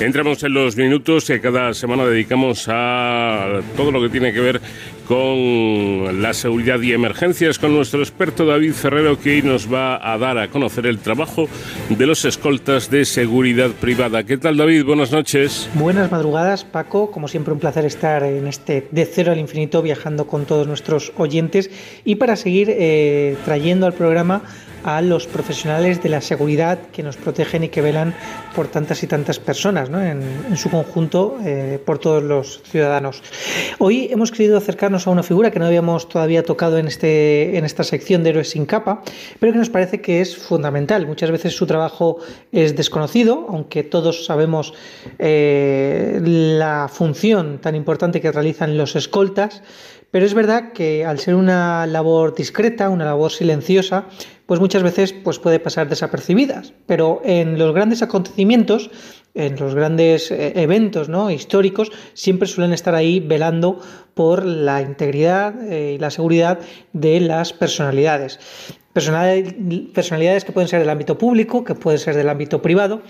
Entramos en los minutos que cada semana dedicamos a todo lo que tiene que ver con la seguridad y emergencias con nuestro experto David Ferrero que hoy nos va a dar a conocer el trabajo de los escoltas de seguridad privada. ¿Qué tal David? Buenas noches. Buenas madrugadas Paco, como siempre un placer estar en este de cero al infinito viajando con todos nuestros oyentes y para seguir eh, trayendo al programa a los profesionales de la seguridad que nos protegen y que velan por tantas y tantas personas, ¿no? en, su conjunto, eh, por todos los ciudadanos. Hoy hemos querido acercarnos a una figura que no habíamos todavía tocado en, este, en esta sección de Héroes sin capa, pero que nos parece que es fundamental. Muchas veces su trabajo es desconocido, aunque todos sabemos eh, la función tan importante que realizan los escoltas, pero es verdad que al ser una labor discreta, una labor silenciosa, pues muchas veces pues puede pasar desapercibidas. Pero en los grandes acontecimientos, en los grandes eh, eventos ¿no? históricos, siempre suelen estar ahí velando por la integridad eh, y la seguridad de las personalidades. Personalidades que pueden ser del ámbito público, que pueden ser del ámbito privado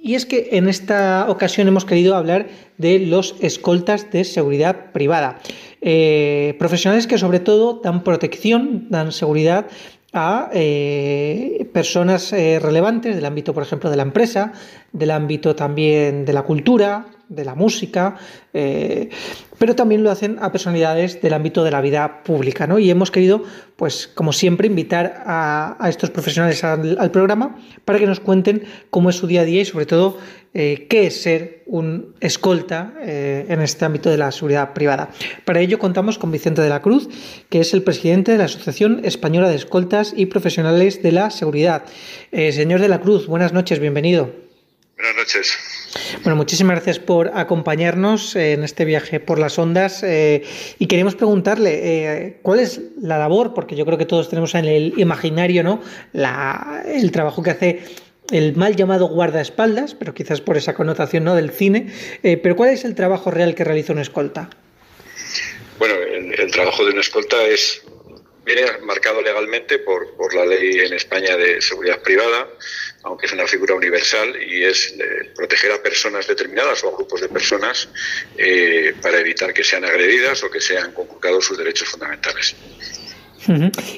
y es que en esta ocasión hemos querido hablar de los escoltas de seguridad privada. Eh, profesionales que sobre todo dan protección, dan seguridad a eh, personas eh, relevantes del ámbito, por ejemplo, de la empresa, del ámbito también de la cultura, de la música, eh, pero también lo hacen a personalidades del ámbito de la vida pública. ¿no? Y hemos querido, pues como siempre, invitar a, estos profesionales al, programa para que nos cuenten cómo es su día a día y sobre todo eh, qué es ser un escolta eh, en este ámbito de la seguridad privada. Para ello contamos con Vicente de la Cruz, que es el presidente de la Asociación Española de Escoltas y Profesionales de la Seguridad. señor de la Cruz, buenas noches, bienvenido. Buenas noches. Bueno, muchísimas gracias por acompañarnos en este viaje por las ondas eh, y queremos preguntarle eh, cuál es la labor, porque yo creo que todos tenemos en el imaginario ¿no? el trabajo que hace el mal llamado guardaespaldas, pero quizás por esa connotación ¿no? del cine, eh, pero ¿cuál es el trabajo real que realiza un escolta? Bueno, el, trabajo de un escolta es viene marcado legalmente por, por la ley en España de seguridad privada aunque es una figura universal y es eh, proteger a personas determinadas o a grupos de personas eh, para evitar que sean agredidas o que sean conculcados sus derechos fundamentales.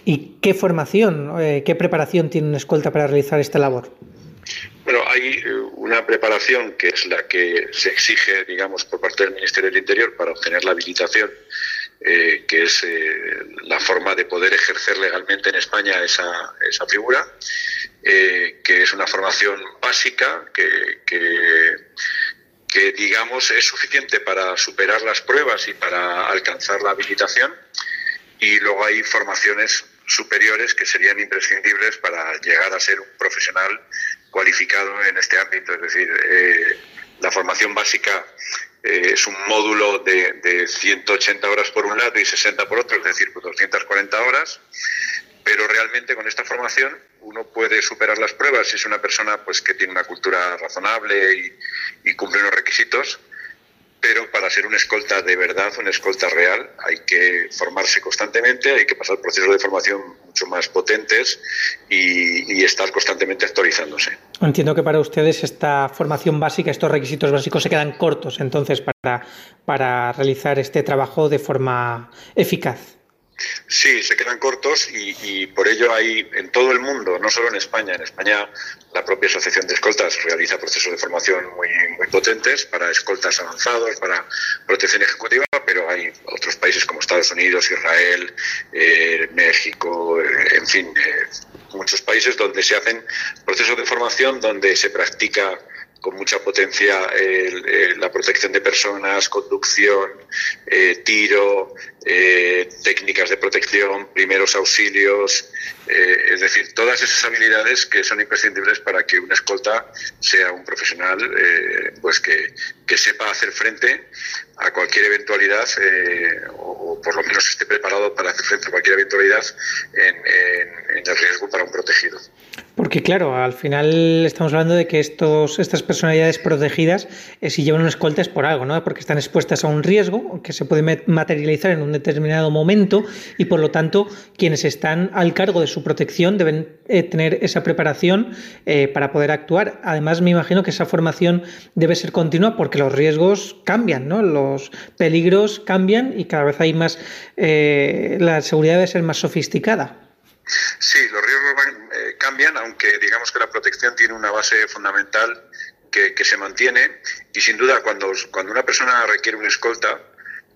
¿Y qué formación, eh, qué preparación tiene una escolta para realizar esta labor? Bueno, hay una preparación que es la que se exige, digamos, por parte del Ministerio del Interior para obtener la habilitación que es la forma de poder ejercer legalmente en España esa, esa figura. Eh, que es una formación básica que, que, digamos, es suficiente para superar las pruebas y para alcanzar la habilitación. Y luego hay formaciones superiores que serían imprescindibles para llegar a ser un profesional cualificado en este ámbito. Es decir, eh, la formación básica eh, es un módulo de, de, 180 horas por un lado y 60 por otro, es decir, 240 horas. Pero realmente con esta formación uno puede superar las pruebas si es una persona pues que tiene una cultura razonable y, cumple los requisitos pero para ser un escolta de verdad, un escolta real, hay que formarse constantemente, hay que pasar procesos de formación mucho más potentes y, estar constantemente actualizándose. Entiendo que para ustedes esta formación básica, estos requisitos básicos se quedan cortos entonces para, para realizar este trabajo de forma eficaz. Sí, se quedan cortos y, por ello hay en todo el mundo, no solo en España, en España la propia Asociación de Escoltas realiza procesos de formación muy, potentes para escoltas avanzados, para protección ejecutiva, pero hay otros países como Estados Unidos, Israel, eh, México, eh, en fin, eh, muchos países donde se hacen procesos de formación donde se practica con mucha potencia la protección de personas, conducción, eh, tiro, eh, técnicas de protección, primeros auxilios, eh, es decir, todas esas habilidades que son imprescindibles para que un escolta sea un profesional pues que, sepa hacer frente a cualquier eventualidad o, por lo menos esté preparado para hacer frente a cualquier eventualidad en, en el riesgo para un protegido. Porque claro, al final estamos hablando de que estos, estas personalidades protegidas, eh, si llevan una escolta es por algo, ¿no? Porque están expuestas a un riesgo que se puede materializar en un determinado momento y por lo tanto quienes están al cargo de su protección deben eh, tener esa preparación eh, para poder actuar. Además, me imagino que esa formación debe ser continua porque los riesgos cambian, ¿no? Los peligros cambian y cada vez hay más, la seguridad debe ser más sofisticada. Sí, los riesgos eh, cambian, aunque digamos que la protección tiene una base fundamental que, se mantiene y sin duda cuando, cuando una persona requiere una escolta,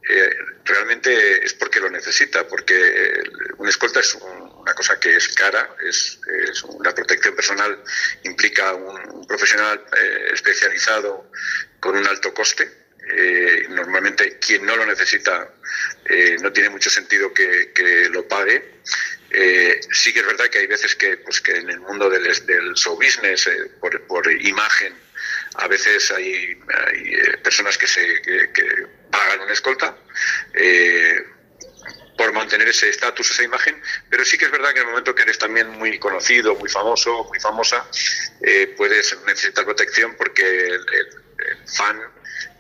eh, realmente es porque lo necesita, porque eh, una escolta es una cosa que es cara, es, una protección personal, implica un, profesional especializado con un alto coste. normalmente quien no lo necesita no tiene mucho sentido que lo pague eh, sí que es verdad que hay veces que, pues, que en el mundo del, del show business, eh, por, imagen, a veces hay, eh, personas que, se, que, pagan una escolta por mantener ese estatus, esa imagen, pero sí que es verdad que en el momento que eres también muy conocido, muy famoso, muy famosa, puedes necesitar protección porque el fan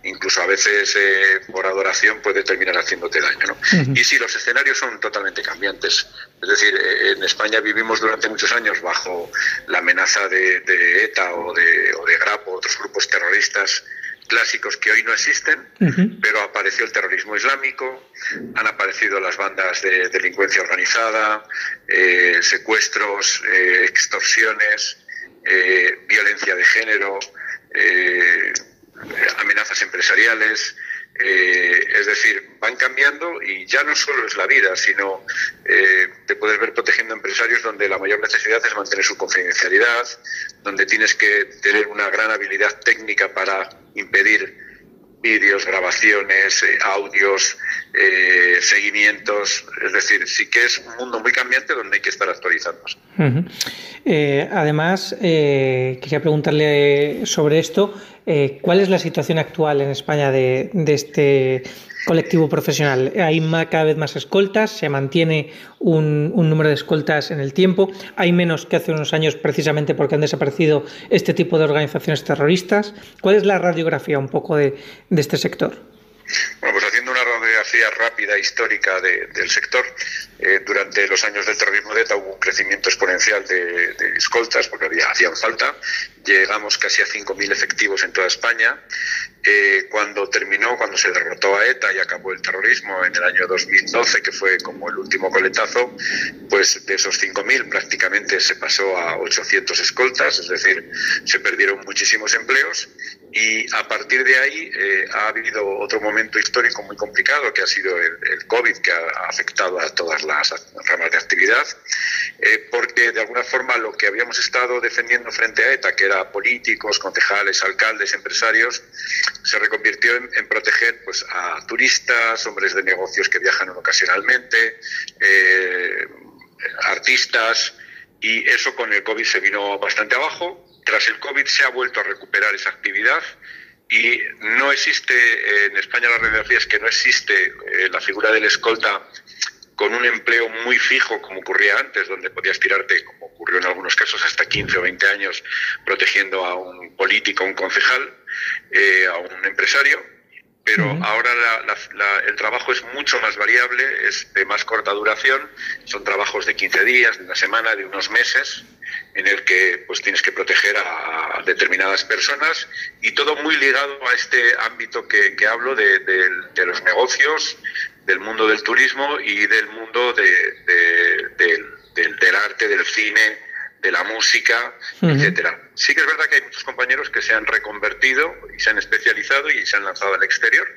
incluso a veces eh, por adoración puede terminar haciéndote daño. ¿no? Y sí, los escenarios son totalmente cambiantes. Es decir, eh, en España vivimos durante muchos años bajo la amenaza de, ETA o de, o de Grapo, otros grupos terroristas clásicos que hoy no existen, pero apareció el terrorismo islámico, han aparecido las bandas de delincuencia organizada, eh, secuestros, extorsiones, violencia de género, amenazas empresariales, eh, es decir, van cambiando y ya no solo es la vida, sino eh, te puedes ver protegiendo empresarios donde la mayor necesidad es mantener su confidencialidad, donde tienes que tener una gran habilidad técnica para impedir vídeos, grabaciones, eh, audios, eh, seguimientos. Es decir, sí que es un mundo muy cambiante donde hay que estar actualizándose. Eh, además, quería preguntarle sobre esto. ¿Cuál es la situación actual en España de este colectivo profesional. Hay cada vez más escoltas, se mantiene un, número de escoltas en el tiempo, hay menos que hace unos años precisamente porque han desaparecido este tipo de organizaciones terroristas. ¿Cuál es la radiografía un poco de, este sector? Radiografía rápida histórica del sector, eh, durante los años del terrorismo de ETA hubo un crecimiento exponencial de, escoltas porque había, hacían falta. Llegamos casi a 5.000 efectivos en toda España. Eh, cuando terminó, cuando se derrotó a ETA y acabó el terrorismo en el año 2012, que fue como el último coletazo, pues de esos 5.000 prácticamente se pasó a 800 escoltas, es decir, se perdieron muchísimos empleos y a partir de ahí eh, ha habido otro momento histórico muy complicado que ha sido el, COVID, que ha afectado a todas las ramas de actividad, eh, porque de alguna forma lo que habíamos estado defendiendo frente a ETA, que era políticos, concejales, alcaldes, empresarios, se reconvirtió en, proteger pues, a turistas, hombres de negocios que viajan ocasionalmente, eh, artistas, y eso con el COVID se vino bastante abajo. Tras el COVID se ha vuelto a recuperar esa actividad y no existe, en España la radiografía es que no existe eh, la figura del escolta con un empleo muy fijo como ocurría antes, donde podías tirarte, como ocurrió en algunos casos, hasta 15 o 20 años protegiendo a un político, a un concejal, eh, a un empresario. Pero ahora el trabajo es mucho más variable, es de más corta duración, son trabajos de 15 días, de una semana, de unos meses, en el que pues tienes que proteger a determinadas personas y todo muy ligado a este ámbito que, hablo de, de, los negocios, del mundo del turismo y del mundo del, del, arte, del cine, de la música, etcétera. Sí que es verdad que hay muchos compañeros que se han reconvertido y se han especializado y se han lanzado al exterior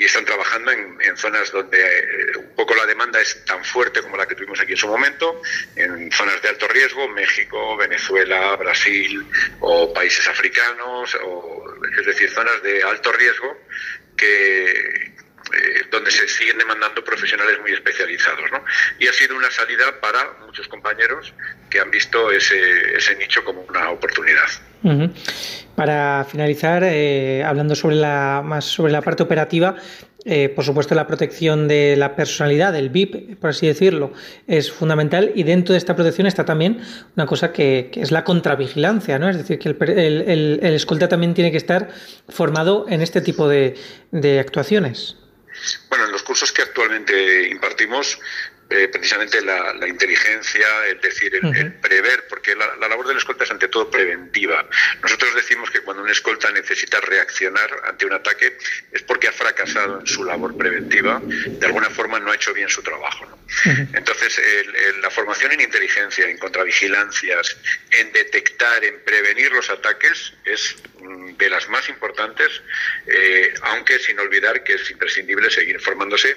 y están trabajando en, zonas donde eh, un poco la demanda es tan fuerte como la que tuvimos aquí en su momento, en zonas de alto riesgo, México, Venezuela, Brasil o países africanos, o, es decir, zonas de alto riesgo que, eh, donde se siguen demandando profesionales muy especializados. ¿no? Y ha sido una salida para muchos compañeros que han visto ese, ese nicho como una oportunidad. Para finalizar, eh, hablando sobre la, más sobre la parte operativa, eh, por supuesto, la protección de la personalidad, del VIP, por así decirlo, es fundamental. Y dentro de esta protección está también una cosa que, es la contravigilancia, ¿no? Es decir, que el, escolta también tiene que estar formado en este tipo de, de actuaciones. Bueno, en los cursos que actualmente impartimos eh, precisamente la, inteligencia, es decir, el, prever, porque la, labor del escolta es ante todo preventiva. Nosotros decimos que cuando un escolta necesita reaccionar ante un ataque es porque ha fracasado en su labor preventiva, de alguna forma no ha hecho bien su trabajo. Entonces, la formación en inteligencia, en contravigilancias, en detectar, en prevenir los ataques es mm, de las más importantes, eh, aunque sin olvidar que es imprescindible seguir formándose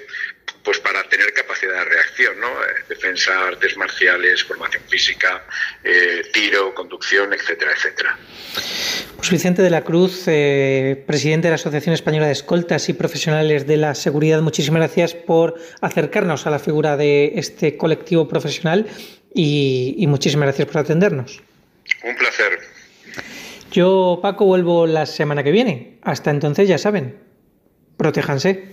pues para tener capacidad de reacción, ¿no? Eh, defensa, artes marciales, formación física, eh, tiro, conducción, etcétera, etcétera. Pues Vicente de la Cruz, eh, presidente de la Asociación Española de Escoltas y Profesionales de la Seguridad, muchísimas gracias por acercarnos a la figura de este colectivo profesional y, y muchísimas gracias por atendernos. Un placer. Yo, Paco, vuelvo la semana que viene. Hasta entonces, ya saben, protéjanse.